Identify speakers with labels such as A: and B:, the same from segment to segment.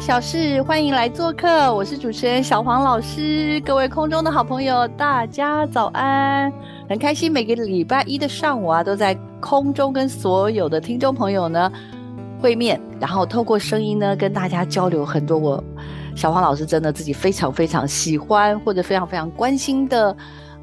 A: 小事，欢迎来做客，我是主持人小黄老师。各位空中的好朋友，大家早安！很开心每个礼拜一的上午啊，都在空中跟所有的听众朋友呢会面，然后透过声音呢跟大家交流很多我小黄老师真的自己非常非常喜欢或者非常非常关心的。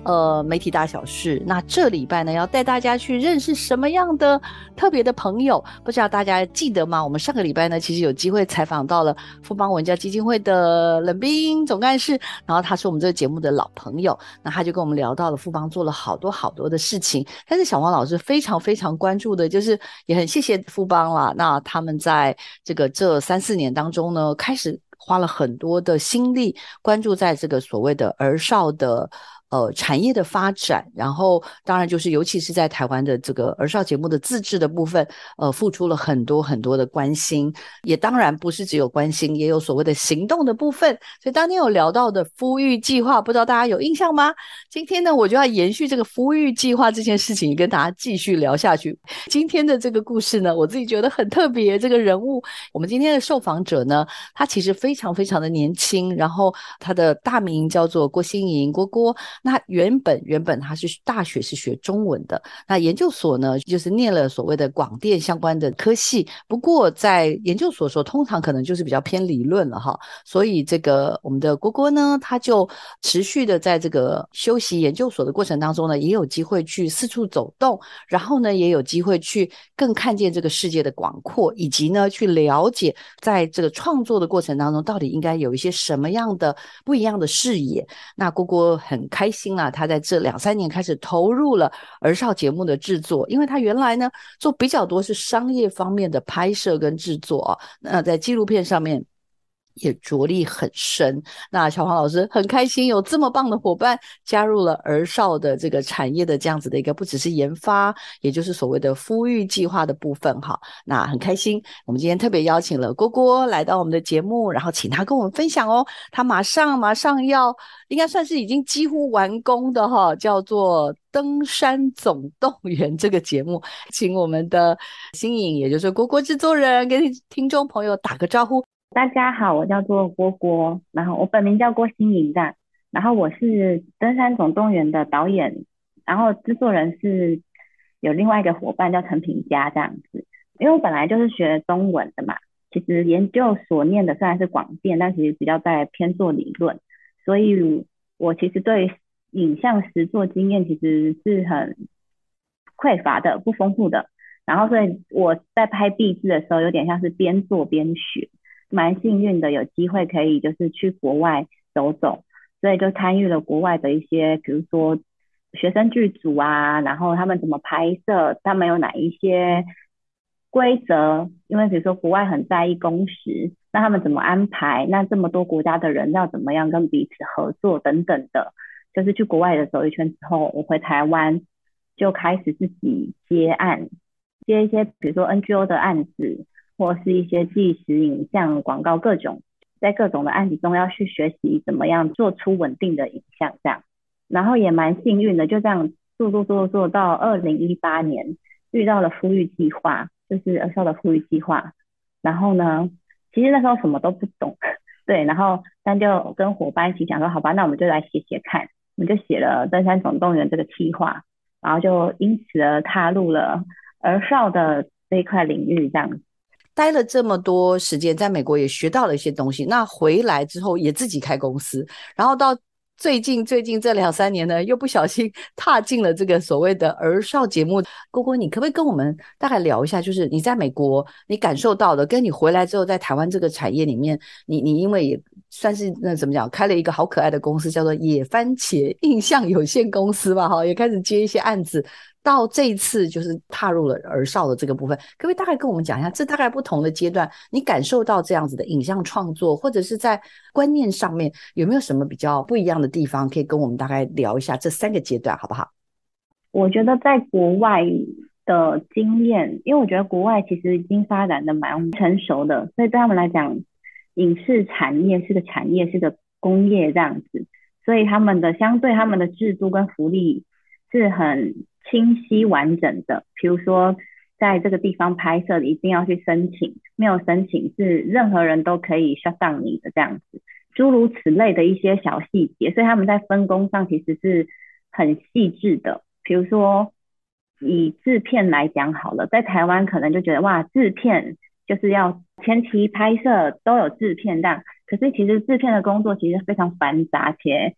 A: 呃，媒体大小事。那这礼拜呢，要带大家去认识什么样的特别的朋友？不知道大家记得吗？我们上个礼拜呢，其实有机会采访到了富邦文教基金会的冷冰总干事，然后他是我们这个节目的老朋友，那他就跟我们聊到了富邦做了好多好多的事情。但是小黄老师非常非常关注的，就是也很谢谢富邦啦。那他们在这个这三四年当中呢，开始花了很多的心力，关注在这个所谓的儿少的。呃，产业的发展，然后当然就是，尤其是在台湾的这个儿少节目的自制的部分，呃，付出了很多很多的关心，也当然不是只有关心，也有所谓的行动的部分。所以当天有聊到的孵育计划，不知道大家有印象吗？今天呢，我就要延续这个孵育计划这件事情，跟大家继续聊下去。今天的这个故事呢，我自己觉得很特别。这个人物，我们今天的受访者呢，他其实非常非常的年轻，然后他的大名叫做郭新莹，郭郭。那原本原本他是大学是学中文的，那研究所呢就是念了所谓的广电相关的科系。不过在研究所时候，通常可能就是比较偏理论了哈。所以这个我们的郭郭呢，他就持续的在这个修习研究所的过程当中呢，也有机会去四处走动，然后呢也有机会去更看见这个世界的广阔，以及呢去了解在这个创作的过程当中，到底应该有一些什么样的不一样的视野。那郭郭很开。开心啊，他在这两三年开始投入了儿少节目的制作，因为他原来呢做比较多是商业方面的拍摄跟制作，那在纪录片上面。也着力很深。那小黄老师很开心有这么棒的伙伴加入了儿少的这个产业的这样子的一个，不只是研发，也就是所谓的孵育计划的部分哈。那很开心，我们今天特别邀请了郭郭来到我们的节目，然后请他跟我们分享哦。他马上马上要，应该算是已经几乎完工的哈，叫做《登山总动员》这个节目，请我们的新颖，也就是郭郭制作人，跟听众朋友打个招呼。
B: 大家好，我叫做郭郭，然后我本名叫郭新颖的，然后我是《登山总动员》的导演，然后制作人是有另外一个伙伴叫陈平佳这样子。因为我本来就是学中文的嘛，其实研究所念的虽然是广电，但其实比较在偏做理论，所以我其实对影像实作经验其实是很匮乏的，不丰富的。然后所以我在拍壁制的时候，有点像是边做边学。蛮幸运的，有机会可以就是去国外走走，所以就参与了国外的一些，比如说学生剧组啊，然后他们怎么拍摄，他们有哪一些规则？因为比如说国外很在意工时，那他们怎么安排？那这么多国家的人要怎么样跟彼此合作等等的，就是去国外的走一圈之后，我回台湾就开始自己接案，接一些比如说 NGO 的案子。或是一些纪实影像、广告各种，在各种的案子中要去学习怎么样做出稳定的影像，这样，然后也蛮幸运的，就这样做做做做到二零一八年遇到了富裕计划，就是儿少的富裕计划，然后呢，其实那时候什么都不懂，对，然后但就跟伙伴一起讲说，好吧，那我们就来写写看，我们就写了登山总动员这个计划，然后就因此而踏入了儿少的这一块领域，这样。
A: 待了这么多时间，在美国也学到了一些东西。那回来之后也自己开公司，然后到最近最近这两三年呢，又不小心 踏进了这个所谓的儿少节目。郭郭，你可不可以跟我们大概聊一下，就是你在美国你感受到的，跟你回来之后在台湾这个产业里面，你你因为也算是那怎么讲，开了一个好可爱的公司，叫做野番茄印象有限公司吧，哈，也开始接一些案子。到这一次就是踏入了儿少的这个部分，可不可以大概跟我们讲一下，这大概不同的阶段，你感受到这样子的影像创作，或者是在观念上面有没有什么比较不一样的地方，可以跟我们大概聊一下这三个阶段，好不好？
B: 我觉得在国外的经验，因为我觉得国外其实已经发展的蛮成熟的，所以对他们来讲，影视产业是个产业，是个工业这样子，所以他们的相对他们的制度跟福利是很。清晰完整的，比如说在这个地方拍摄的一定要去申请，没有申请是任何人都可以 shut down 你的这样子，诸如此类的一些小细节，所以他们在分工上其实是很细致的。比如说以制片来讲好了，在台湾可能就觉得哇，制片就是要前期拍摄都有制片这样，可是其实制片的工作其实非常繁杂且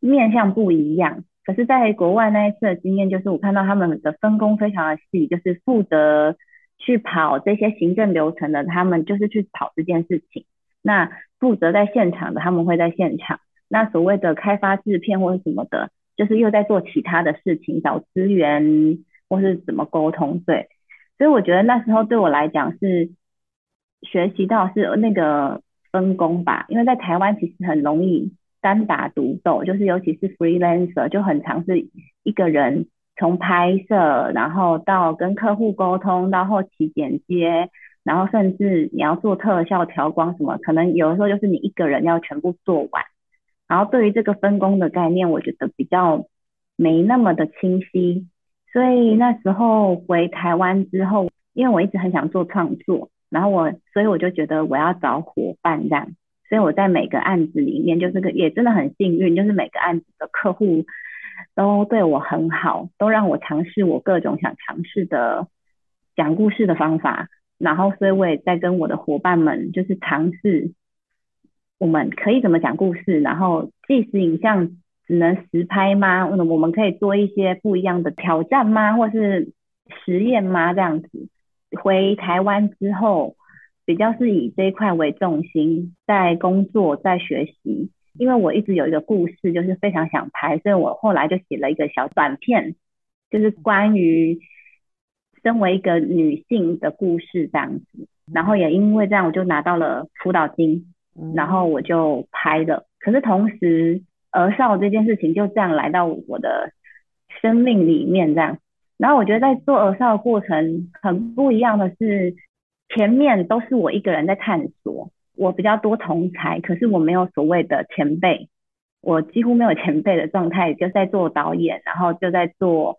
B: 面向不一样。可是，在国外那一次的经验，就是我看到他们的分工非常的细，就是负责去跑这些行政流程的，他们就是去跑这件事情。那负责在现场的，他们会在现场。那所谓的开发制片或者什么的，就是又在做其他的事情，找资源或是怎么沟通。对，所以我觉得那时候对我来讲是学习到是那个分工吧，因为在台湾其实很容易。单打独斗，就是尤其是 freelancer 就很常是一个人从拍摄，然后到跟客户沟通，到后期剪接，然后甚至你要做特效调光什么，可能有的时候就是你一个人要全部做完。然后对于这个分工的概念，我觉得比较没那么的清晰。所以那时候回台湾之后，因为我一直很想做创作，然后我所以我就觉得我要找伙伴这样。所以我在每个案子里面，就是个也真的很幸运，就是每个案子的客户都对我很好，都让我尝试我各种想尝试的讲故事的方法。然后，所以我也在跟我的伙伴们，就是尝试我们可以怎么讲故事。然后，即使影像只能实拍吗？我们可以做一些不一样的挑战吗？或是实验吗？这样子。回台湾之后。比较是以这一块为重心，在工作，在学习。因为我一直有一个故事，就是非常想拍，所以我后来就写了一个小短片，就是关于身为一个女性的故事这样子。然后也因为这样，我就拿到了辅导金，然后我就拍了。可是同时，儿少这件事情就这样来到我的生命里面这样。然后我觉得在做儿少的过程很不一样的是。前面都是我一个人在探索，我比较多同才，可是我没有所谓的前辈，我几乎没有前辈的状态，就在做导演，然后就在做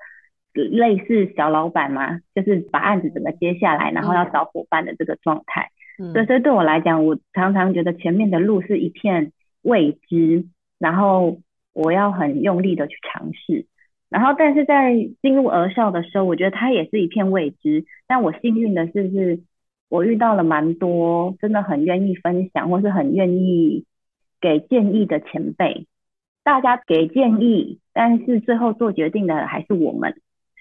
B: 类似小老板嘛，就是把案子整个接下来，然后要找伙伴的这个状态。所以，所以对我来讲，我常常觉得前面的路是一片未知，然后我要很用力的去尝试，然后但是在进入儿少的时候，我觉得它也是一片未知，但我幸运的是是。我遇到了蛮多真的很愿意分享或是很愿意给建议的前辈，大家给建议，但是最后做决定的还是我们，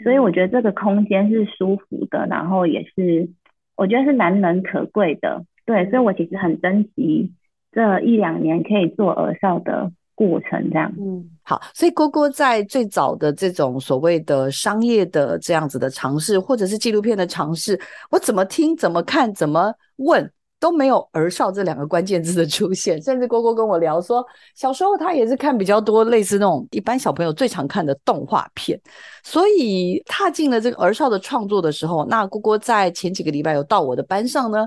B: 所以我觉得这个空间是舒服的，然后也是我觉得是难能可贵的，对，所以我其实很珍惜这一两年可以做儿少的。过程这样，
A: 嗯，好，所以郭郭在最早的这种所谓的商业的这样子的尝试，或者是纪录片的尝试，我怎么听、怎么看、怎么问都没有“儿少”这两个关键字的出现。甚至郭郭跟我聊说，小时候他也是看比较多类似那种一般小朋友最常看的动画片，所以踏进了这个儿少的创作的时候，那郭郭在前几个礼拜有到我的班上呢。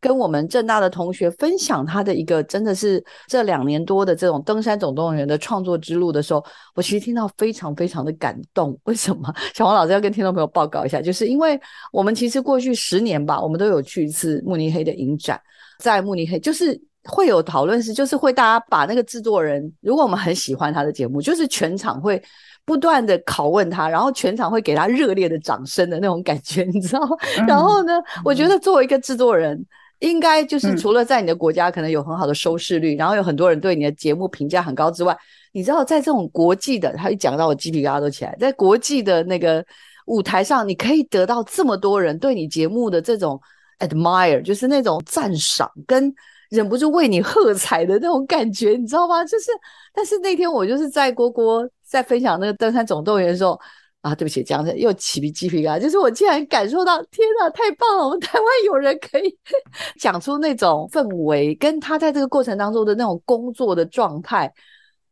A: 跟我们正大的同学分享他的一个真的是这两年多的这种登山总动员的创作之路的时候，我其实听到非常非常的感动。为什么？小黄老师要跟听众朋友报告一下，就是因为我们其实过去十年吧，我们都有去一次慕尼黑的影展，在慕尼黑就是会有讨论是，就是会大家把那个制作人，如果我们很喜欢他的节目，就是全场会不断的拷问他，然后全场会给他热烈的掌声的那种感觉，你知道？然后呢，我觉得作为一个制作人。应该就是
B: 嗯
A: 除了在你的国家可能有很好的收视率，然后有很多人对你的节目评价很高之外，你知道在这种国际的，他一讲到我鸡皮疙瘩都起来，在国际的那个舞台上，你可以得到这么多人对你节目的这种 admire，就是那种赞赏跟忍不住为你喝彩的那种感觉，你知道吗？就是，但是那天我就是在郭郭在分享那个登山总动员的时候。啊，对不起，讲的又起皮鸡皮疙瘩，就是我竟然感受到，天哪，太棒了！我们台湾有人可以 讲出那种氛围，跟他在这个过程当中的那种工作的状态。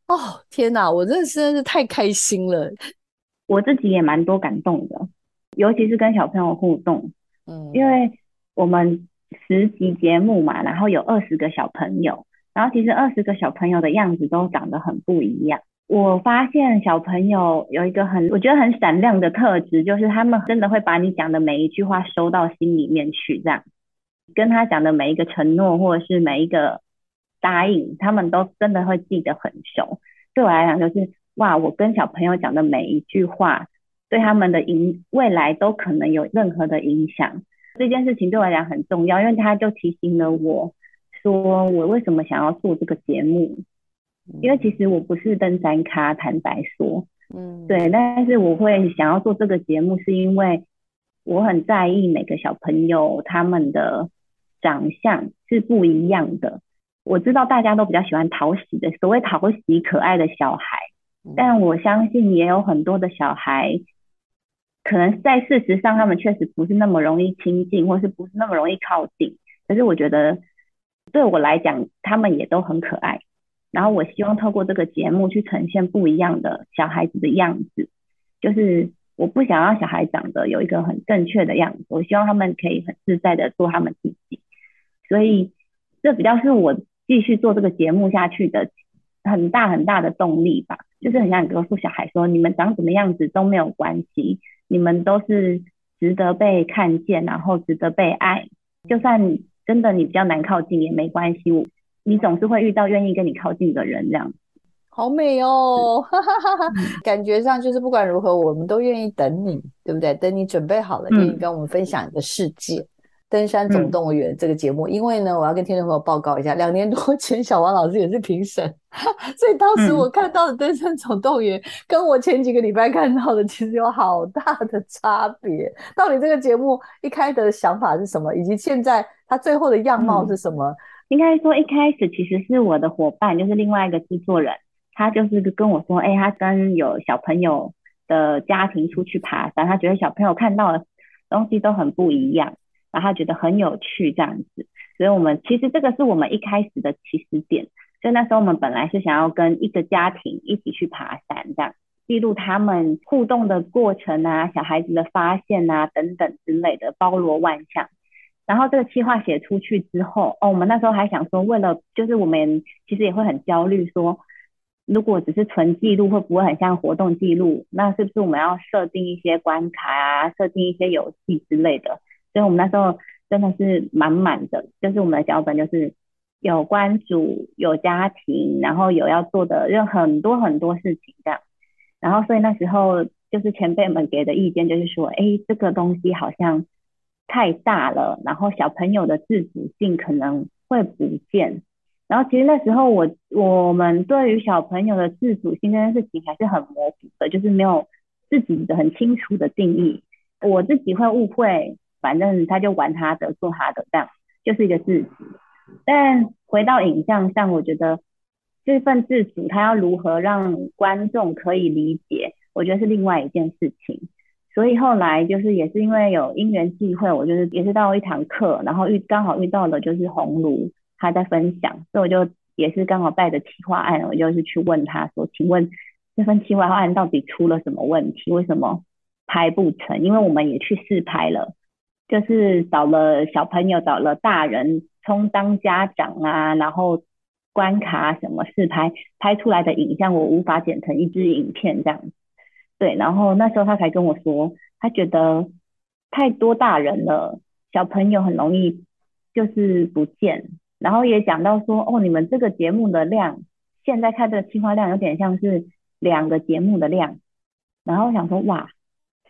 A: 哦，天哪，我真的是真是太开心了。
B: 我自己也蛮多感动的，尤其是跟小朋友互动，
A: 嗯，
B: 因为我们十集节目嘛，然后有二十个小朋友，然后其实二十个小朋友的样子都长得很不一样。我发现小朋友有一个很，我觉得很闪亮的特质，就是他们真的会把你讲的每一句话收到心里面去，这样跟他讲的每一个承诺或者是每一个答应，他们都真的会记得很熟。对我来讲，就是哇，我跟小朋友讲的每一句话，对他们的影未来都可能有任何的影响。这件事情对我来讲很重要，因为他就提醒了我说，我为什么想要做这个节目。因为其实我不是登山咖，坦白说，
A: 嗯，
B: 对，但是我会想要做这个节目，是因为我很在意每个小朋友他们的长相是不一样的。我知道大家都比较喜欢讨喜的，所谓讨喜可爱的小孩，但我相信也有很多的小孩，可能在事实上他们确实不是那么容易亲近，或是不是那么容易靠近。可是我觉得对我来讲，他们也都很可爱。然后我希望透过这个节目去呈现不一样的小孩子的样子，就是我不想让小孩长得有一个很正确的样子，我希望他们可以很自在的做他们自己。所以这比较是我继续做这个节目下去的很大很大的动力吧，就是很想告诉小孩说，你们长什么样子都没有关系，你们都是值得被看见，然后值得被爱。就算真的你比较难靠近也没关系，你总是会遇到愿意跟你靠近的人，这样。
A: 好美哦，哈哈哈哈！感觉上就是不管如何，我们都愿意等你，对不对？等你准备好了，愿意跟我们分享你的世界。登山总动员这个节目，因为呢，我要跟听众朋友报告一下，两年多前小王老师也是评审，所以当时我看到的登山总动员，跟我前几个礼拜看到的其实有好大的差别。到底这个节目一开的想法是什么，以及现在它最后的样貌是什么？
B: 应该说一开始其实是我的伙伴，就是另外一个制作人，他就是跟我说，哎，他跟有小朋友的家庭出去爬山，他觉得小朋友看到的东西都很不一样。然后他觉得很有趣这样子，所以我们其实这个是我们一开始的起始点。所以那时候我们本来是想要跟一个家庭一起去爬山，这样记录他们互动的过程啊，小孩子的发现啊等等之类的，包罗万象。然后这个计划写出去之后，哦，我们那时候还想说，为了就是我们其实也会很焦虑，说如果只是纯记录，会不会很像活动记录？那是不是我们要设定一些关卡啊，设定一些游戏之类的？所以我们那时候真的是满满的，就是我们的脚本就是有关主、有家庭，然后有要做的任很多很多事情这样。然后所以那时候就是前辈们给的意见就是说，哎，这个东西好像太大了，然后小朋友的自主性可能会不见。然后其实那时候我我们对于小朋友的自主性这件事情还是很模糊的，就是没有自己的很清楚的定义。我自己会误会。反正他就玩他的，做他的，这样就是一个自主。但回到影像上，我觉得这份自主，他要如何让观众可以理解，我觉得是另外一件事情。所以后来就是也是因为有因缘际会，我就是也是到一堂课，然后遇刚好遇到了就是红炉他在分享，所以我就也是刚好带着企划案，我就是去问他说，请问这份企划案到底出了什么问题？为什么拍不成？因为我们也去试拍了。就是找了小朋友，找了大人充当家长啊，然后关卡什么试拍，拍出来的影像我无法剪成一支影片这样。对，然后那时候他才跟我说，他觉得太多大人了，小朋友很容易就是不见。然后也讲到说，哦，你们这个节目的量，现在看这个计划量有点像是两个节目的量。然后想说，哇，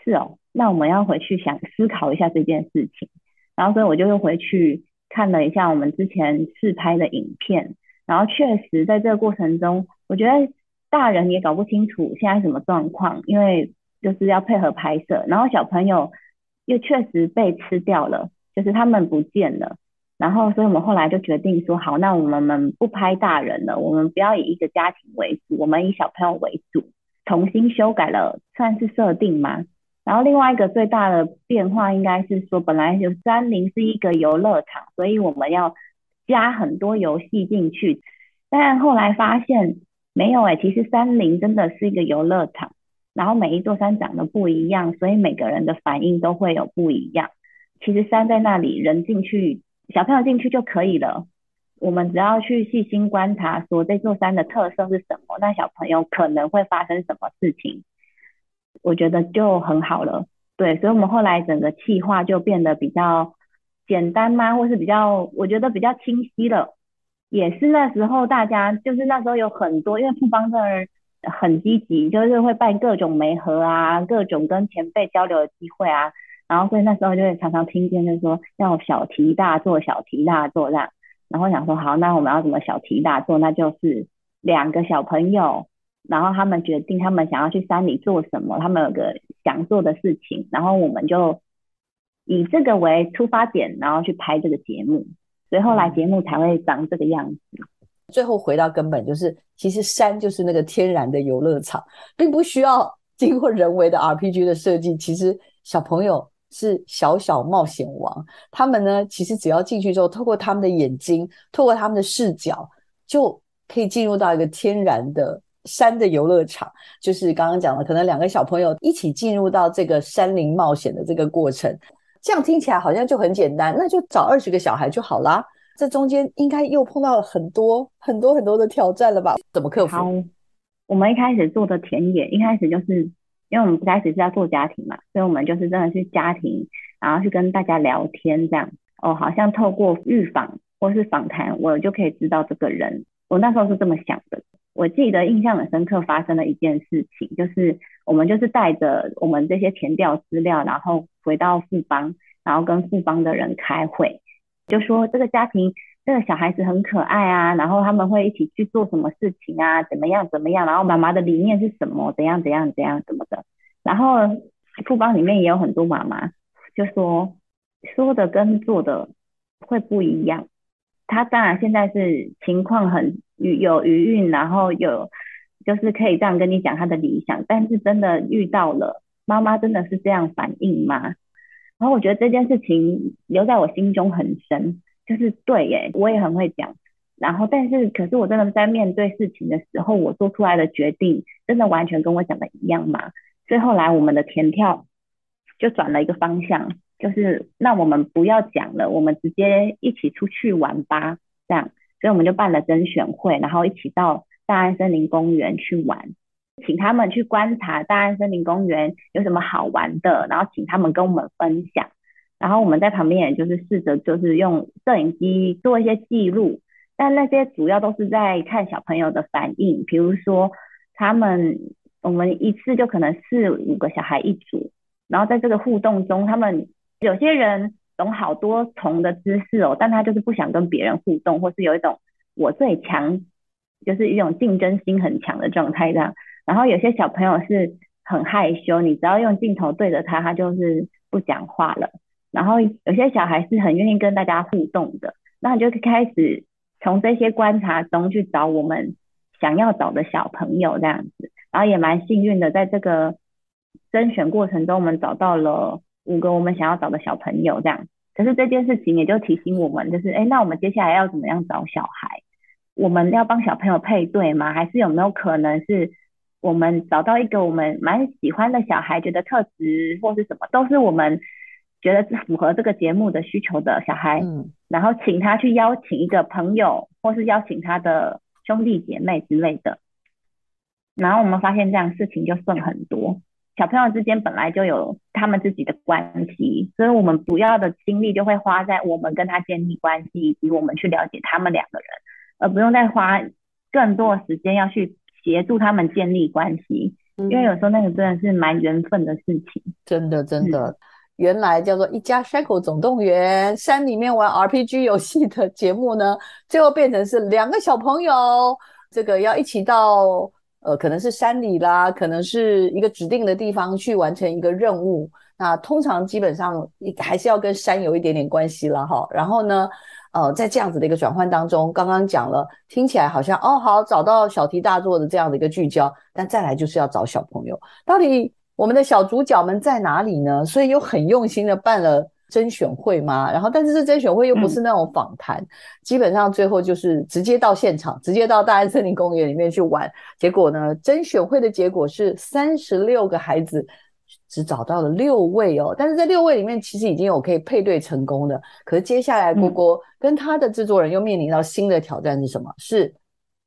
B: 是哦。那我们要回去想思考一下这件事情，然后所以我就又回去看了一下我们之前试拍的影片，然后确实在这个过程中，我觉得大人也搞不清楚现在什么状况，因为就是要配合拍摄，然后小朋友又确实被吃掉了，就是他们不见了。然后，所以我们后来就决定说，好，那我们们不拍大人了，我们不要以一个家庭为主，我们以小朋友为主，重新修改了，算是设定嘛。然后另外一个最大的变化应该是说，本来就三林是一个游乐场，所以我们要加很多游戏进去。但后来发现没有哎，其实山林真的是一个游乐场，然后每一座山长得不一样，所以每个人的反应都会有不一样。其实山在那里，人进去。小朋友进去就可以了，我们只要去细心观察，说这座山的特色是什么，那小朋友可能会发生什么事情，我觉得就很好了。对，所以我们后来整个计划就变得比较简单吗，或是比较，我觉得比较清晰了。也是那时候大家，就是那时候有很多，因为富邦这儿很积极，就是会办各种媒合啊，各种跟前辈交流的机会啊。然后所以那时候就会常常听见，就是说要小题大做，小题大做这样。然后想说好，那我们要怎么小题大做？那就是两个小朋友，然后他们决定他们想要去山里做什么，他们有个想做的事情，然后我们就以这个为出发点，然后去拍这个节目。所以后来节目才会长这个样子。
A: 最后回到根本，就是其实山就是那个天然的游乐场，并不需要经过人为的 RPG 的设计。其实小朋友。是小小冒险王，他们呢，其实只要进去之后，透过他们的眼睛，透过他们的视角，就可以进入到一个天然的山的游乐场。就是刚刚讲了，可能两个小朋友一起进入到这个山林冒险的这个过程，这样听起来好像就很简单，那就找二十个小孩就好啦。这中间应该又碰到了很多很多很多的挑战了吧？怎么克服？
B: 好，我们一开始做的田野，一开始就是。因为我们一开始是要做家庭嘛，所以我们就是真的是家庭，然后去跟大家聊天这样。哦，好像透过预防或是访谈，我就可以知道这个人。我那时候是这么想的。我记得印象很深刻，发生了一件事情，就是我们就是带着我们这些填调资料，然后回到富邦，然后跟富邦的人开会，就说这个家庭。这个小孩子很可爱啊，然后他们会一起去做什么事情啊？怎么样怎么样？然后妈妈的理念是什么？怎样怎样怎样怎么的？然后副帮里面也有很多妈妈，就说说的跟做的会不一样。他当然现在是情况很有余韵，然后有就是可以这样跟你讲他的理想，但是真的遇到了妈妈真的是这样反应吗？然后我觉得这件事情留在我心中很深。就是对耶，我也很会讲，然后但是可是我真的在面对事情的时候，我做出来的决定真的完全跟我讲的一样吗？所以后来我们的填跳就转了一个方向，就是那我们不要讲了，我们直接一起出去玩吧，这样，所以我们就办了甄选会，然后一起到大安森林公园去玩，请他们去观察大安森林公园有什么好玩的，然后请他们跟我们分享。然后我们在旁边，也就是试着就是用摄影机做一些记录，但那些主要都是在看小朋友的反应。比如说，他们我们一次就可能四五个小孩一组，然后在这个互动中，他们有些人懂好多重的知识哦，但他就是不想跟别人互动，或是有一种我最强，就是一种竞争心很强的状态这样。然后有些小朋友是很害羞，你只要用镜头对着他，他就是不讲话了。然后有些小孩是很愿意跟大家互动的，那你就开始从这些观察中去找我们想要找的小朋友这样子，然后也蛮幸运的，在这个甄选过程中，我们找到了五个我们想要找的小朋友这样。可是这件事情也就提醒我们，就是哎，那我们接下来要怎么样找小孩？我们要帮小朋友配对吗？还是有没有可能是我们找到一个我们蛮喜欢的小孩，觉得特质或是什么，都是我们。觉得符合这个节目的需求的小孩，嗯，然后请他去邀请一个朋友，或是邀请他的兄弟姐妹之类的，然后我们发现这样事情就顺很多。小朋友之间本来就有他们自己的关系，所以我们主要的精力就会花在我们跟他建立关系，以及我们去了解他们两个人，而不用再花更多的时间要去协助他们建立关系，因为有时候那个真的是蛮缘分的事情，
A: 真的真的。原来叫做一家山口总动员，山里面玩 RPG 游戏的节目呢，最后变成是两个小朋友，这个要一起到呃，可能是山里啦，可能是一个指定的地方去完成一个任务。那通常基本上还是要跟山有一点点关系了哈。然后呢，呃，在这样子的一个转换当中，刚刚讲了，听起来好像哦好，找到小题大做的这样的一个聚焦，但再来就是要找小朋友，到底我们的小主角们在哪里呢？所以又很用心的办了甄选会嘛。然后，但是这甄选会又不是那种访谈，基本上最后就是直接到现场，直接到大安森林公园里面去玩。结果呢，甄选会的结果是三十六个孩子。只找到了六位哦，但是这六位里面其实已经有可以配对成功的。可是接下来郭郭跟他的制作人又面临到新的挑战是什么？是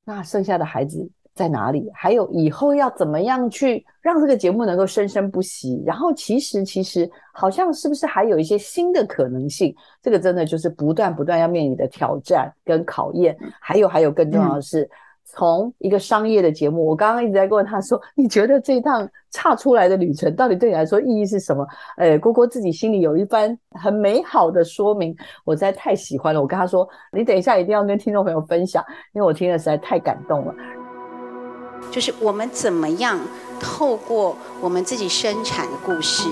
A: 那剩下的孩子在哪里？还有以后要怎么样去让这个节目能够生生不息？然后其实其实好像是不是还有一些新的可能性？这个真的就是不断不断要面临的挑战跟考验。还有还有更重要的是。从一个商业的节目，我刚刚一直在问他说：“你觉得这趟差出来的旅程，到底对你来说意义是什么？”哎，郭郭自己心里有一番很美好的说明，我实在太喜欢了。我跟他说：“你等一下一定要跟听众朋友分享，因为我听了实在太感动了。”
C: 就是我们怎么样透过我们自己生产的故事。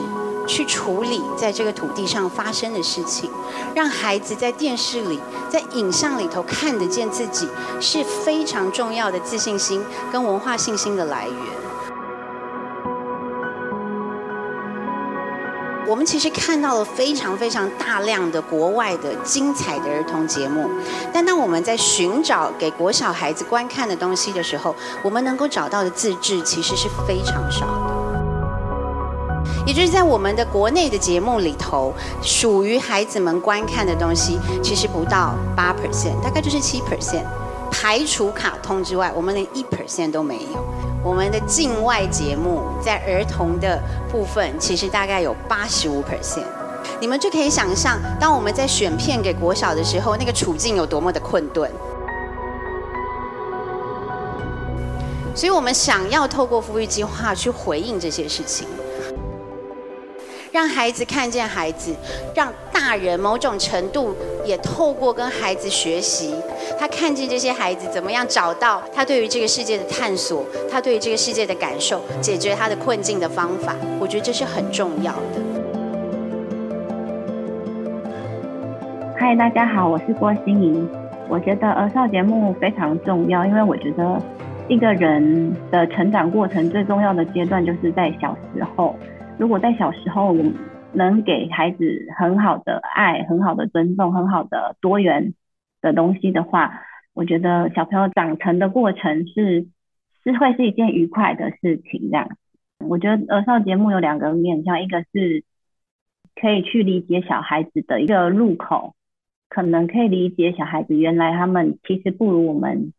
C: 去处理在这个土地上发生的事情，让孩子在电视里、在影像里头看得见自己，是非常重要的自信心跟文化信心的来源。我们其实看到了非常非常大量的国外的精彩的儿童节目，但当我们在寻找给国小孩子观看的东西的时候，我们能够找到的自制其实是非常少的。也就是在我们的国内的节目里头，属于孩子们观看的东西，其实不到八 percent，大概就是七 percent。排除卡通之外，我们连一 percent 都没有。我们的境外节目在儿童的部分，其实大概有八十五 percent。你们就可以想象，当我们在选片给国小的时候，那个处境有多么的困顿。所以我们想要透过富裕计划去回应这些事情。让孩子看见孩子，让大人某种程度也透过跟孩子学习，他看见这些孩子怎么样找到他对于这个世界的探索，他对于这个世界的感受，解决他的困境的方法。我觉得这是很重要的。
B: 嗨，大家好，我是郭心怡。我觉得儿少节目非常重要，因为我觉得一个人的成长过程最重要的阶段就是在小时候。如果在小时候我们能给孩子很好的爱、很好的尊重、很好的多元的东西的话，我觉得小朋友长成的过程是是会是一件愉快的事情。这样，我觉得儿少节目有两个面向，一个是可以去理解小孩子的一个入口，可能可以理解小孩子原来他们其实不如我们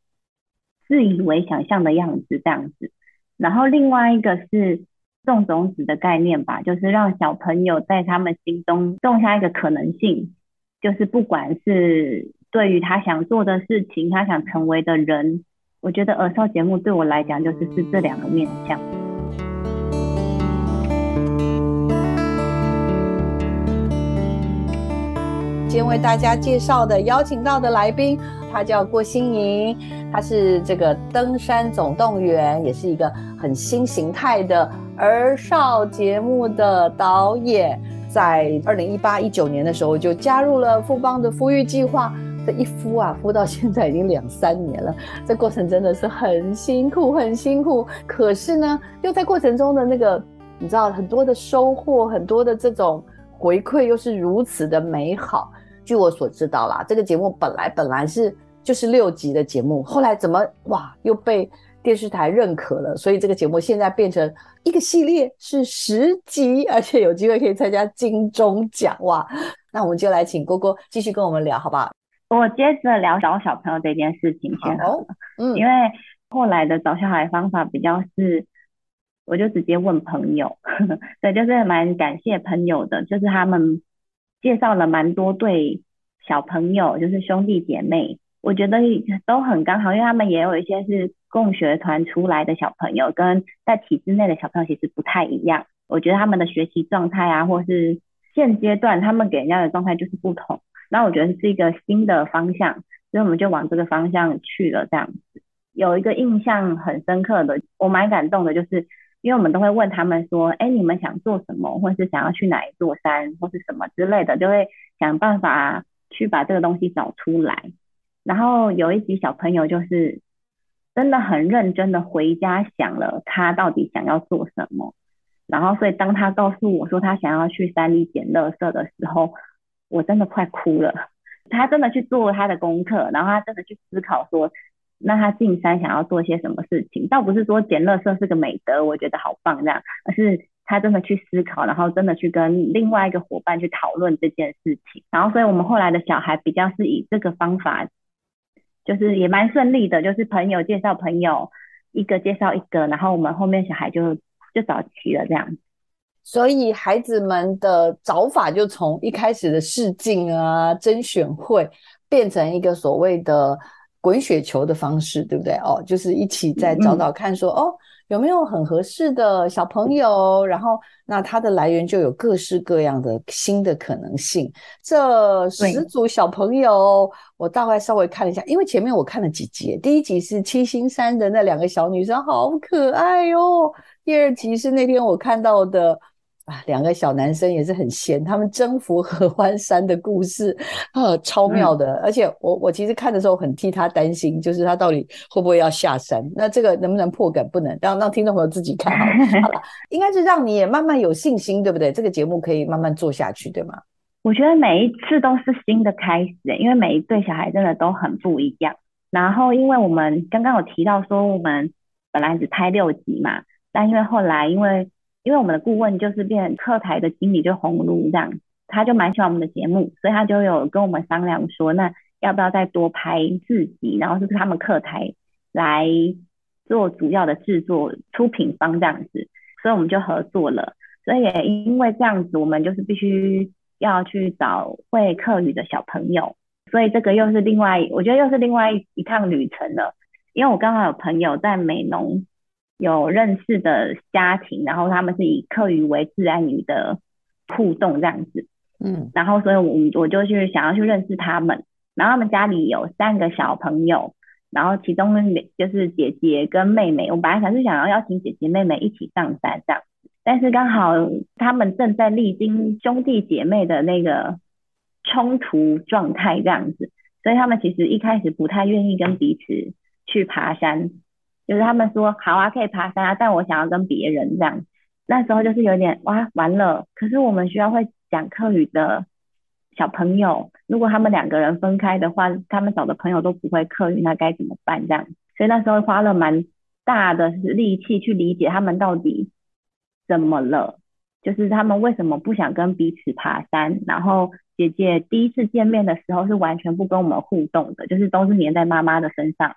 B: 自以为想象的样子这样子。然后另外一个是。种种子的概念吧，就是让小朋友在他们心中种下一个可能性，就是不管是对于他想做的事情，他想成为的人，我觉得儿少节目对我来讲就是是这两个面向。
A: 今天为大家介绍的邀请到的来宾，他叫郭心莹，他是这个登山总动员，也是一个很新形态的。儿少节目的导演，在二零一八一九年的时候就加入了富邦的孵育计划。这一孵啊，孵到现在已经两三年了，这过程真的是很辛苦，很辛苦。可是呢，又在过程中的那个，你知道，很多的收获，很多的这种回馈，又是如此的美好。据我所知道啦，这个节目本来本来是就是六集的节目，后来怎么哇又被。电视台认可了，所以这个节目现在变成一个系列，是十集，而且有机会可以参加金钟奖哇！那我们就来请郭郭继续跟我们聊，好不好？
B: 我接着聊找小朋友这件事情先好嗯，因为后来的找小孩方法比较是，我就直接问朋友，对，就是蛮感谢朋友的，就是他们介绍了蛮多对小朋友，就是兄弟姐妹。我觉得都很刚好，因为他们也有一些是共学团出来的小朋友，跟在体制内的小朋友其实不太一样。我觉得他们的学习状态啊，或是现阶段他们给人家的状态就是不同，那我觉得是一个新的方向，所以我们就往这个方向去了。这样子有一个印象很深刻的，我蛮感动的，就是因为我们都会问他们说，哎，你们想做什么，或是想要去哪一座山，或是什么之类的，就会想办法去把这个东西找出来。然后有一集小朋友就是真的很认真的回家想了他到底想要做什么。然后，所以当他告诉我说他想要去山里捡垃圾的时候，我真的快哭了。他真的去做他的功课，然后他真的去思考说，那他进山想要做些什么事情？倒不是说捡垃圾是个美德，我觉得好棒这样，而是他真的去思考，然后真的去跟另外一个伙伴去讨论这件事情。然后，所以我们后来的小孩比较是以这个方法，就是也蛮顺利的，就是朋友介绍朋友，一个介绍一个，然后我们后面小孩就。就找齐了这样，
A: 所以孩子们的找法就从一开始的试镜啊、甄选会，变成一个所谓的滚雪球的方式，对不对？哦，就是一起再找找看，说哦有没有很合适的小朋友，然后那它的来源就有各式各样的新的可能性。这十组小朋友，我大概稍微看了一下，因为前面我看了几集，第一集是七星山的那两个小女生，好可爱哟。第二集是那天我看到的啊，两个小男生也是很闲，他们征服合欢山的故事啊，超妙的。而且我我其实看的时候很替他担心，就是他到底会不会要下山？那这个能不能破梗？不能，让让听众朋友自己看好了。好了，应该是让你也慢慢有信心，对不对？这个节目可以慢慢做下去，对吗？
B: 我觉得每一次都是新的开始，因为每一对小孩真的都很不一样。然后，因为我们刚刚有提到说，我们本来只拍六集嘛。但因为后来，因为因为我们的顾问就是变课台的经理，就红露这样，他就蛮喜欢我们的节目，所以他就有跟我们商量说，那要不要再多拍四集，然后就是他们课台来做主要的制作出品方这样子，所以我们就合作了。所以也因为这样子，我们就是必须要去找会课语的小朋友，所以这个又是另外，我觉得又是另外一趟旅程了。因为我刚好有朋友在美农。有认识的家庭，然后他们是以客语为自然语的互动这样子，嗯，然后所以，我我就去想要去认识他们，然后他们家里有三个小朋友，然后其中就是姐姐跟妹妹，我本来想是想要邀请姐姐妹妹一起上山这样，但是刚好他们正在历经兄弟姐妹的那个冲突状态这样子，所以他们其实一开始不太愿意跟彼此去爬山。就是他们说好啊，可以爬山啊，但我想要跟别人这样。那时候就是有点哇，完了。可是我们需要会讲课语的小朋友，如果他们两个人分开的话，他们找的朋友都不会课语，那该怎么办？这样，所以那时候花了蛮大的力气去理解他们到底怎么了，就是他们为什么不想跟彼此爬山。然后姐姐第一次见面的时候是完全不跟我们互动的，就是都是黏在妈妈的身上。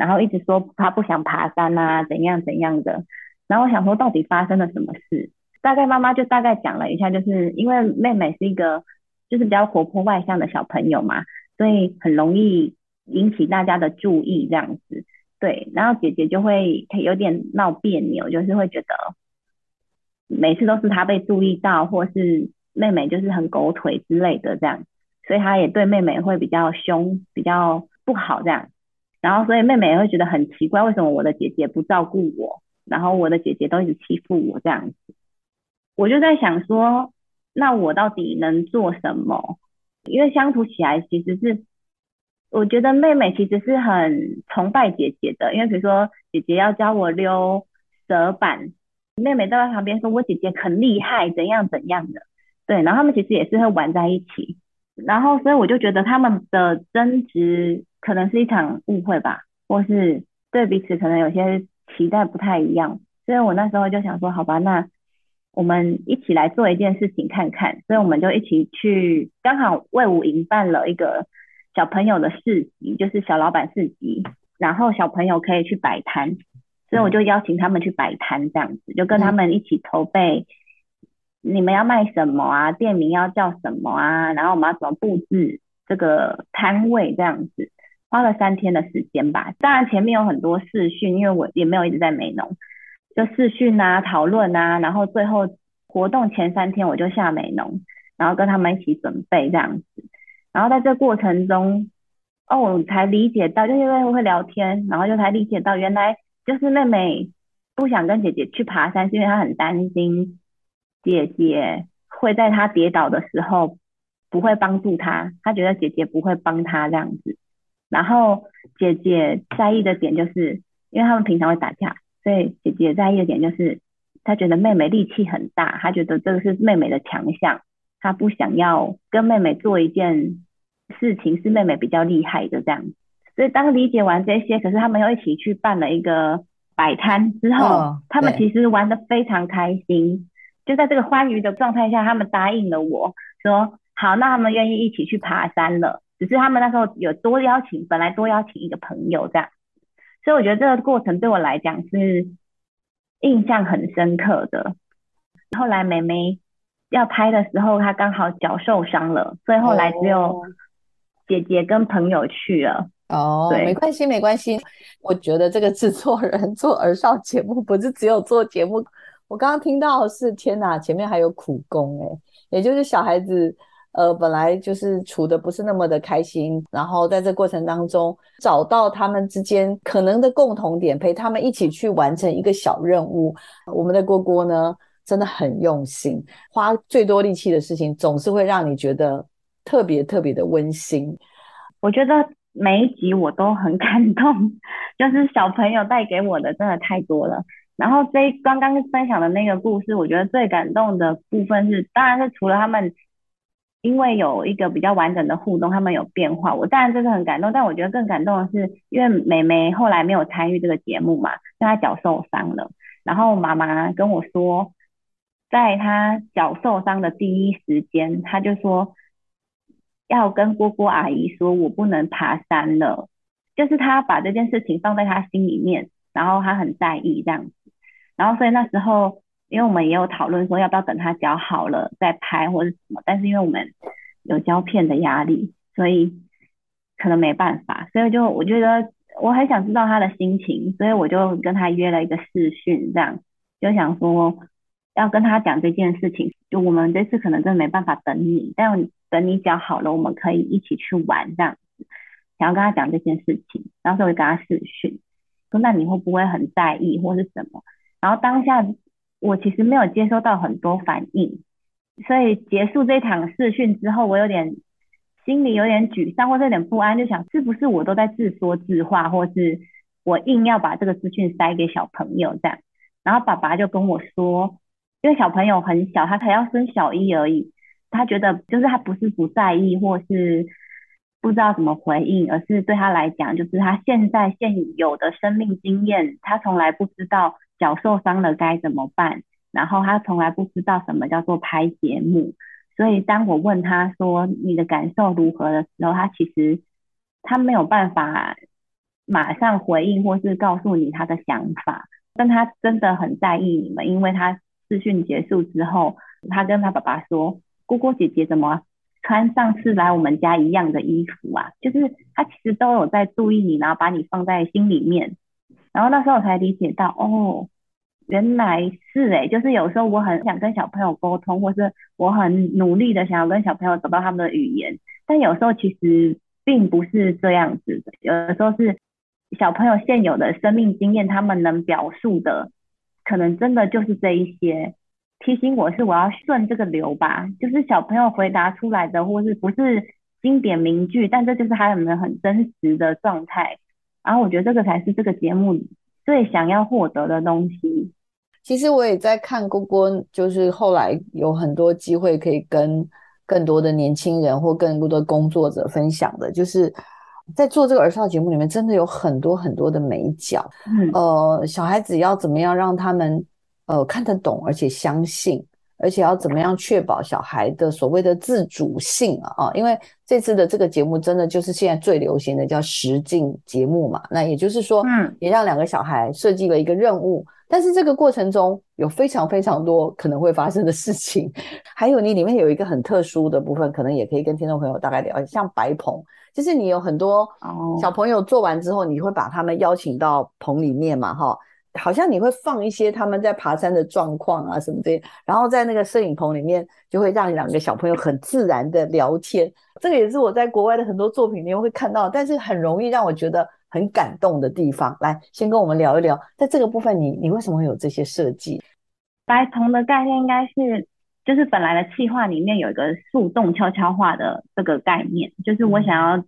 B: 然后一直说他不想爬山啊，怎样怎样的。然后我想说，到底发生了什么事？大概妈妈就大概讲了一下，就是因为妹妹是一个就是比较活泼外向的小朋友嘛，所以很容易引起大家的注意这样子。对，然后姐姐就会有点闹别扭，就是会觉得每次都是她被注意到，或是妹妹就是很狗腿之类的这样，所以她也对妹妹会比较凶，比较不好这样。然后，所以妹妹也会觉得很奇怪，为什么我的姐姐不照顾我，然后我的姐姐都一直欺负我这样子。我就在想说，那我到底能做什么？因为相处起来其实是，我觉得妹妹其实是很崇拜姐姐的，因为比如说姐姐要教我溜蛇板，妹妹都在旁边说我姐姐很厉害，怎样怎样的。对，然后他们其实也是会玩在一起，然后所以我就觉得他们的争执。可能是一场误会吧，或是对彼此可能有些期待不太一样，所以我那时候就想说，好吧，那我们一起来做一件事情看看，所以我们就一起去，刚好魏武营办了一个小朋友的市集，就是小老板市集，然后小朋友可以去摆摊，所以我就邀请他们去摆摊，这样子就跟他们一起筹备，你们要卖什么啊？店名要叫什么啊？然后我们要怎么布置这个摊位这样子。花了三天的时间吧，当然前面有很多试训，因为我也没有一直在美农，就试训啊、讨论啊，然后最后活动前三天我就下美农，然后跟他们一起准备这样子。然后在这过程中，哦，我才理解到，就因为会聊天，然后就才理解到，原来就是妹妹不想跟姐姐去爬山，是因为她很担心姐姐会在她跌倒的时候不会帮助她，她觉得姐姐不会帮她这样子。然后姐姐在意的点就是，因为他们平常会打架，所以姐姐在意的点就是，她觉得妹妹力气很大，她觉得这个是妹妹的强项，她不想要跟妹妹做一件事情是妹妹比较厉害的这样。所以当理解完这些，可是他们又一起去办了一个摆摊之后，他们其实玩的非常开心。就在这个欢愉的状态下，他们答应了我说，好，那他们愿意一起去爬山了。只是他们那时候有多邀请，本来多邀请一个朋友这样，所以我觉得这个过程对我来讲是印象很深刻的。后来妹妹要拍的时候，她刚好脚受伤了，所以后来只有姐姐跟朋友去了。
A: 哦，没关系，没关系。我觉得这个制作人做儿少节目，不是只有做节目。我刚刚听到是天哪，前面还有苦工哎，也就是小孩子。呃，本来就是处的不是那么的开心，然后在这过程当中找到他们之间可能的共同点，陪他们一起去完成一个小任务。我们的郭郭呢，真的很用心，花最多力气的事情，总是会让你觉得特别特别的温馨。
B: 我觉得每一集我都很感动，就是小朋友带给我的真的太多了。然后这刚刚分享的那个故事，我觉得最感动的部分是，当然是除了他们。因为有一个比较完整的互动，他们有变化，我当然真的很感动。但我觉得更感动的是，因为美眉后来没有参与这个节目嘛，因为她脚受伤了。然后妈妈跟我说，在她脚受伤的第一时间，她就说要跟姑姑阿姨说，我不能爬山了。就是她把这件事情放在她心里面，然后她很在意这样子。然后所以那时候。因为我们也有讨论说要不要等他脚好了再拍或者什么，但是因为我们有胶片的压力，所以可能没办法。所以就我觉得我很想知道他的心情，所以我就跟他约了一个视讯，这样就想说要跟他讲这件事情。就我们这次可能真的没办法等你，但等你脚好了，我们可以一起去玩这样子。想要跟他讲这件事情，然后我就跟他视讯，说那你会不会很在意或是什么？然后当下。我其实没有接收到很多反应，所以结束这场试训之后，我有点心里有点沮丧，或者有点不安，就想是不是我都在自说自话，或是我硬要把这个资讯塞给小朋友这样。然后爸爸就跟我说，因为小朋友很小，他才要升小一而已，他觉得就是他不是不在意，或是不知道怎么回应，而是对他来讲，就是他现在现有的生命经验，他从来不知道。脚受伤了该怎么办？然后他从来不知道什么叫做拍节目，所以当我问他说你的感受如何的时候，他其实他没有办法马上回应或是告诉你他的想法。但他真的很在意你们，因为他试训结束之后，他跟他爸爸说：“姑姑姐姐怎么穿上次来我们家一样的衣服啊？”就是他其实都有在注意你，然后把你放在心里面。然后那时候我才理解到，哦，原来是哎，就是有时候我很想跟小朋友沟通，或是我很努力的想要跟小朋友找到他们的语言，但有时候其实并不是这样子的。有的时候是小朋友现有的生命经验，他们能表述的，可能真的就是这一些。提醒我是我要顺这个流吧，就是小朋友回答出来的，或是不是经典名句，但这就是他们很真实的状态。然后我觉得这个才是这个节目最想要获得的东西。
A: 其实我也在看郭郭，就是后来有很多机会可以跟更多的年轻人或更多的工作者分享的，就是在做这个儿少节目里面，真的有很多很多的美角。呃，小孩子要怎么样让他们呃看得懂，而且相信。而且要怎么样确保小孩的所谓的自主性啊？啊，因为这次的这个节目真的就是现在最流行的叫实境节目嘛。那也就是说，嗯，也让两个小孩设计了一个任务，但是这个过程中有非常非常多可能会发生的事情。还有你里面有一个很特殊的部分，可能也可以跟听众朋友大概聊，像白棚，就是你有很多小朋友做完之后，你会把他们邀请到棚里面嘛，哈。好像你会放一些他们在爬山的状况啊什么这些，然后在那个摄影棚里面就会让两个小朋友很自然的聊天。这个也是我在国外的很多作品里面会看到，但是很容易让我觉得很感动的地方。来，先跟我们聊一聊，在这个部分你你为什么会有这些设计？
B: 白铜的概念应该是。就是本来的计划里面有一个树洞悄悄话的这个概念，就是我想要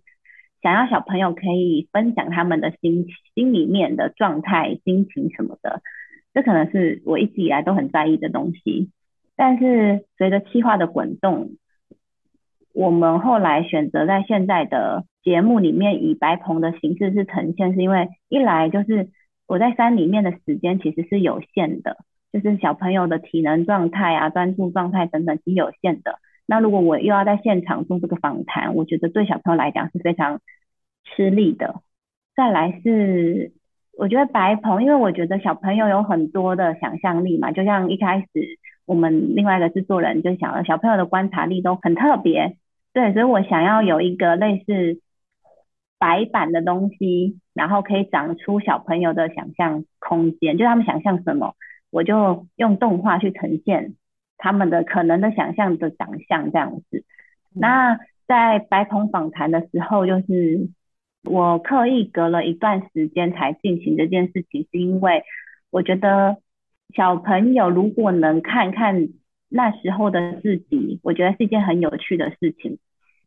B: 想要小朋友可以分享他们的心心里面的状态、心情什么的，这可能是我一直以来都很在意的东西。但是随着计划的滚动，我们后来选择在现在的节目里面以白棚的形式是呈现，是因为一来就是我在山里面的时间其实是有限的。就是小朋友的体能状态啊、专注状态等等是有限的。那如果我又要在现场做这个访谈，我觉得对小朋友来讲是非常吃力的。再来是，我觉得白棚，因为我觉得小朋友有很多的想象力嘛，就像一开始我们另外一个制作人就想了，小朋友的观察力都很特别，对，所以我想要有一个类似白板的东西，然后可以长出小朋友的想象空间，就他们想象什么。我就用动画去呈现他们的可能的想象的长相这样子。那在白棚访谈的时候，就是我刻意隔了一段时间才进行这件事情，是因为我觉得小朋友如果能看看那时候的自己，我觉得是一件很有趣的事情。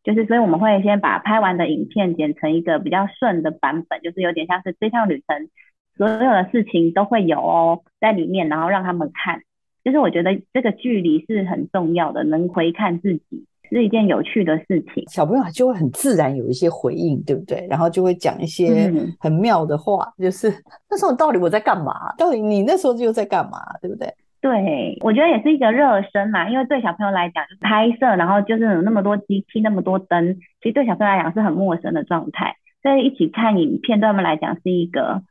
B: 就是所以我们会先把拍完的影片剪成一个比较顺的版本，就是有点像是这趟旅程。所有的事情都会有哦在里面，然后让他们看，就是我觉得这个距离是很重要的，能回看自己是一件有趣的事情。
A: 小朋友就会很自然有一些回应，对不对？然后就会讲一些很妙的话，就是 那时候到底我在干嘛？到底你那时候又在干嘛？对不对？
B: 对，我觉得也是一个热身嘛，因为对小朋友来讲，拍摄然后就是有那么多机器、那么多灯，其实对小朋友来讲是很陌生的状态，所以一起看影片对他们来讲是一个。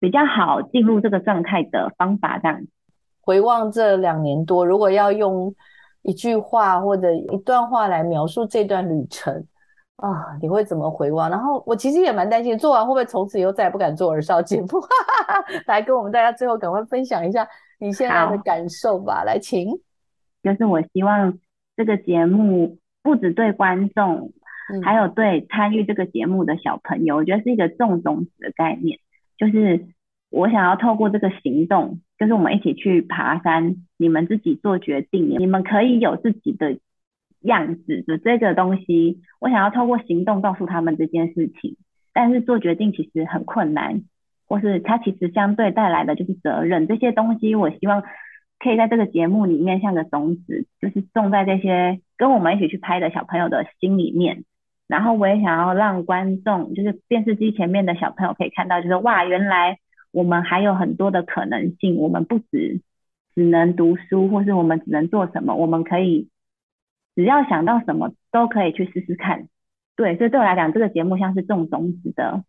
B: 比较好进入这个状态的方法，这样
A: 回望这两年多，如果要用一句话或者一段话来描述这段旅程啊，你会怎么回望？然后我其实也蛮担心，做完会不会从此以后再也不敢做儿少节目？来跟我们大家最后赶快分享一下你现在的感受吧。来，请，
B: 就是我希望这个节目不止对观众，还有对参与这个节目的小朋友，我觉得是一个种种子的概念。就是我想要透过这个行动，就是我们一起去爬山，你们自己做决定，你们可以有自己的样子的这个东西。我想要透过行动告诉他们这件事情，但是做决定其实很困难，或是它其实相对带来的就是责任。这些东西我希望可以在这个节目里面像个种子，就是种在这些跟我们一起去拍的小朋友的心里面。然后我也想要让观众，就是电视机前面的小朋友可以看到，就是哇，原来我们还有很多的可能性，我们不只只能读书，或是我们只能做什么，我们可以只要想到什么都可以去试试看。对，所以对我来讲，这个节目像是种种子的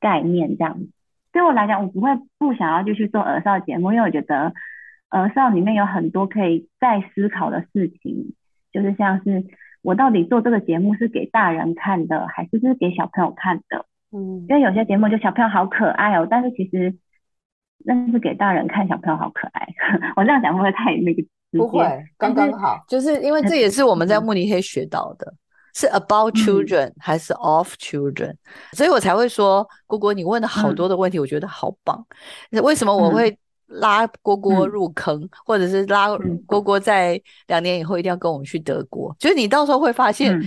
B: 概念这样子。对我来讲，我不会不想要继续做儿少节目，因为我觉得儿少里面有很多可以再思考的事情，就是像是。我到底做这个节目是给大人看的，还是是给小朋友看的？嗯，因为有些节目就小朋友好可爱哦，但是其实那是给大人看，小朋友好可爱。我这样讲会不会太那个？
A: 不会，刚刚好，就是因为这也是我们在慕尼黑学到的，是 about children 还是 of children，所以我才会说，果果你问了好多的问题，我觉得好棒。为什么我会？拉蝈蝈入坑，或者是拉蝈蝈在两年以后一定要跟我们去德国。就是你到时候会发现，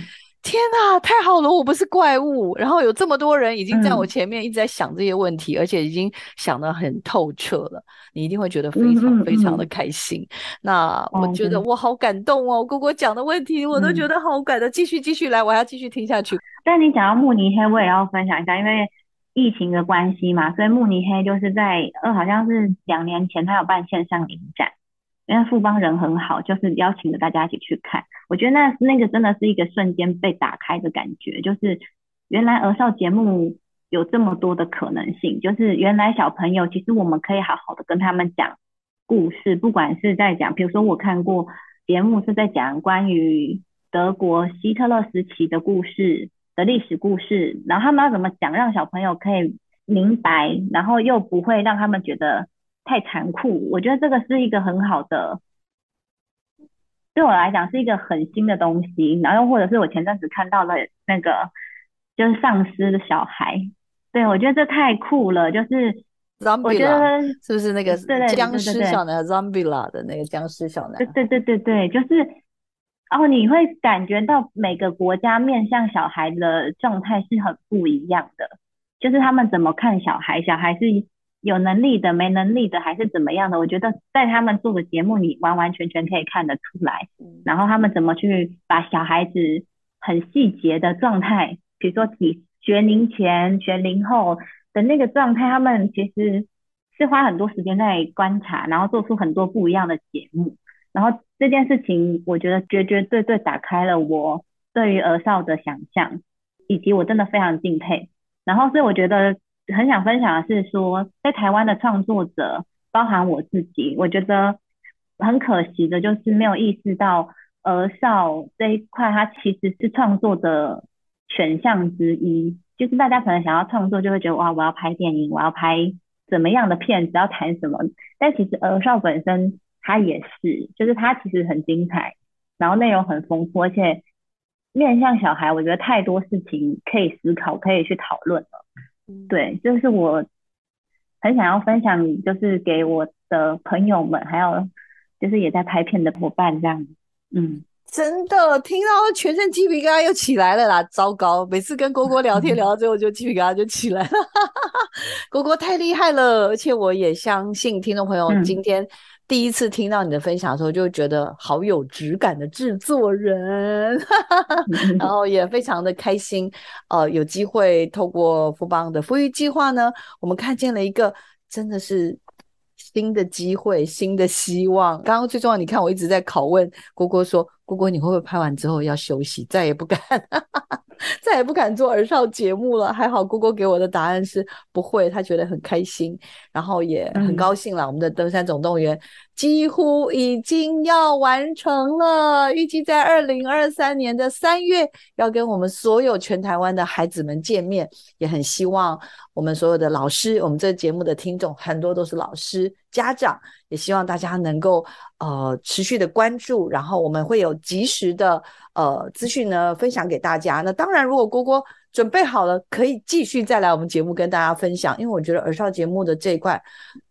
A: 天哪，太好了，我不是怪物。然后有这么多人已经在我前面一直在想这些问题，而且已经想得很透彻了。你一定会觉得非常非常的开心。那我觉得我好感动哦，蝈蝈讲的问题我都觉得好感动。继续继续来，我还要继续听下去。
B: 但你讲到慕尼黑，我也要分享一下，因为。疫情的关系嘛，所以慕尼黑就是在呃，好像是两年前他有办线上影展，因为富邦人很好，就是邀请了大家一起去看。我觉得那那个真的是一个瞬间被打开的感觉，就是原来儿少节目有这么多的可能性，就是原来小朋友其实我们可以好好的跟他们讲故事，不管是在讲，比如说我看过节目是在讲关于德国希特勒时期的故事。的历史故事，然后他们要怎么讲，让小朋友可以明白，然后又不会让他们觉得太残酷。我觉得这个是一个很好的，对我来讲是一个很新的东西。然后或者是我前阵子看到了那个就是丧尸的小孩，对我觉得这太酷了，就是我觉
A: Zombie
B: 得
A: 是不是那个
B: 对对对
A: 僵尸小男孩 Zombie 啦的那个僵尸小男孩？
B: 对对对对对，就是，然后你会感觉到每个国家面向小孩的状态是很不一样的，就是他们怎么看小孩，小孩是有能力的、没能力的，还是怎么样的？我觉得在他们做的节目，你完完全全可以看得出来。然后他们怎么去把小孩子很细节的状态，比如说几学龄前、学龄后的那个状态，他们其实是花很多时间在观察，然后做出很多不一样的节目。然后这件事情，我觉得绝绝对对打开了我对于儿少的想象，以及我真的非常敬佩。然后，所以我觉得很想分享的是说，在台湾的创作者，包含我自己，我觉得很可惜的就是没有意识到儿少这一块，它其实是创作的选项之一。就是大家可能想要创作，就会觉得哇，我要拍电影，我要拍怎么样的片子，要谈什么。但其实儿少本身它也是，就是它其实很精彩，然后内容很丰富，而且面向小孩，我觉得太多事情可以思考，可以去讨论了。对，就是我很想要分享，就是给我的朋友们，还有就是也在拍片的伙伴这样。嗯，
A: 真的听到全身鸡皮疙瘩又起来了啦！糟糕，每次跟果果聊天 聊到最后，就鸡皮疙瘩就起来了。蝈蝈太厉害了，而且我也相信听众朋友
B: 嗯
A: 今天第一次听到你的分享的时候，就觉得好有质感的制作人，然后也非常的开心。呃，有机会透过富邦的富裕计划呢，我们看见了一个真的是。新的机会，新的希望。刚刚最重要，你看我一直在拷问郭郭说：“蝈蝈，你会不会拍完之后要休息，再也不敢，再也不敢做儿少节目了？”还好，姑姑给我的答案是不会，她觉得很开心，然后也很
B: 嗯
A: 高兴了。我们的登山总动员几乎已经要完成了，预计在二零二三年的三月要跟我们所有全台湾的孩子们见面，也很希望我们所有的老师，我们这节目的听众很多都是老师、家长，也希望大家能够呃持续的关注，然后我们会有及时的呃资讯呢分享给大家。那当然，如果郭郭准备好了，可以继续再来我们节目跟大家分享，因为我觉得儿少节目的这一块。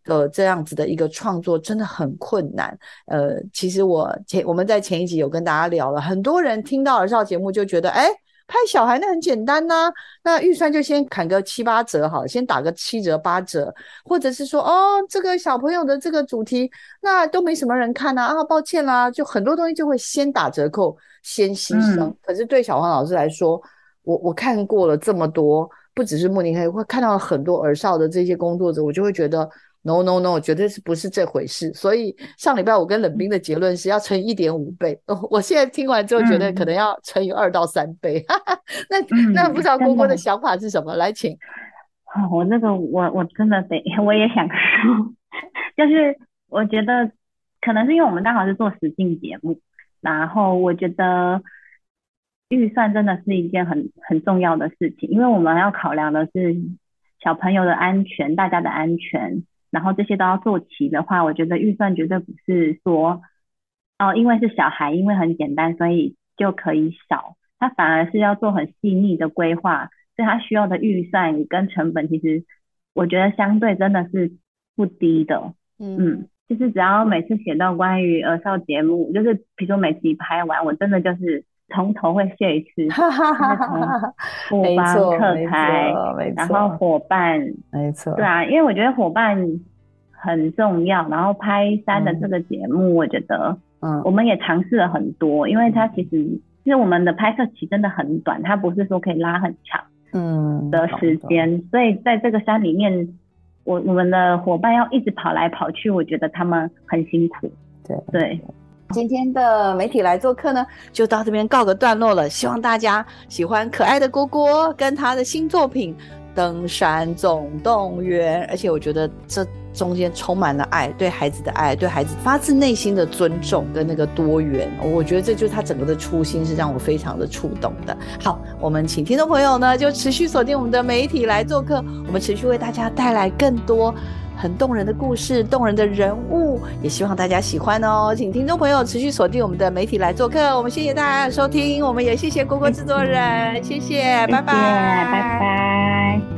A: 呃，这样子的一个创作真的很困难。呃，其实我前我们在前一集有跟大家聊了，很多人听到儿少节目就觉得，哎，拍小孩那很简单呐、那预算就先砍个七八折哈，先打个七折八折，或者是说，哦，这个小朋友的这个主题，那都没什么人看呐、啊，抱歉啦，就很多东西就会先打折扣，先牺牲。
B: 嗯
A: 可是对小黄老师来说，我我看过了这么多，不只是慕尼黑，会看到了很多儿少的这些工作者，我就会觉得。No no no，绝对是不是这回事？所以上礼拜我跟冷冰的结论是要乘一点五倍。哦，我现在听完之后觉得可能要乘以二到三倍。那
B: 嗯
A: 那不知道
B: 真的
A: 蝈蝈的想法是什么？来，请。
B: 哦，我这个我我真的得，我也想说，就是我觉得可能是因为我们刚好是做实境节目，然后我觉得预算真的是一件很很重要的事情，因为我们要考量的是小朋友的安全，大家的安全，然后这些都要做齐的话，我觉得预算绝对不是说哦，因为是小孩，因为很简单，所以就可以少，它反而是要做很细腻的规划。所以它需要的预算跟成本，其实我觉得相对真的是不低的。嗯，就是只要每次写到关于儿少节目，就是比如说每集拍完，我真的就是从头会谢一次，
A: 哈哈哈哈哈，
B: 伙
A: 没
B: 伴课
A: 错没
B: 台，
A: 错
B: 然后伙伴，
A: 没错，
B: 对啊，因为我觉得伙伴很重要。然后拍山的这个节目，我觉得
A: 嗯
B: 我们也尝试了很多，因为它其实其实我们的拍摄期真的很短，它不是说可以拉很长。
A: 嗯
B: 的时间，所以在这个山里面，我我们的伙伴要一直跑来跑去，我觉得他们很辛苦。
A: 对
B: 对，
A: 今天的媒体来做客呢，就到这边告个段落了。希望大家喜欢可爱的蝈蝈跟他的新作品《登山总动员》，而且我觉得这中间充满了爱，对孩子的爱，对孩子发自内心的尊重跟那个多元，我觉得这就是他整个的初心，是让我非常的触动的。好，我们请听众朋友呢就持续锁定我们的媒体来做客，我们持续为大家带来更多。很动人的故事、动人的人物，也希望大家喜欢哦。请听众朋友持续锁定我们的媒体来做客，我们谢谢大家的收听，我们也谢谢果果制作人，谢谢，拜拜，
B: 拜拜。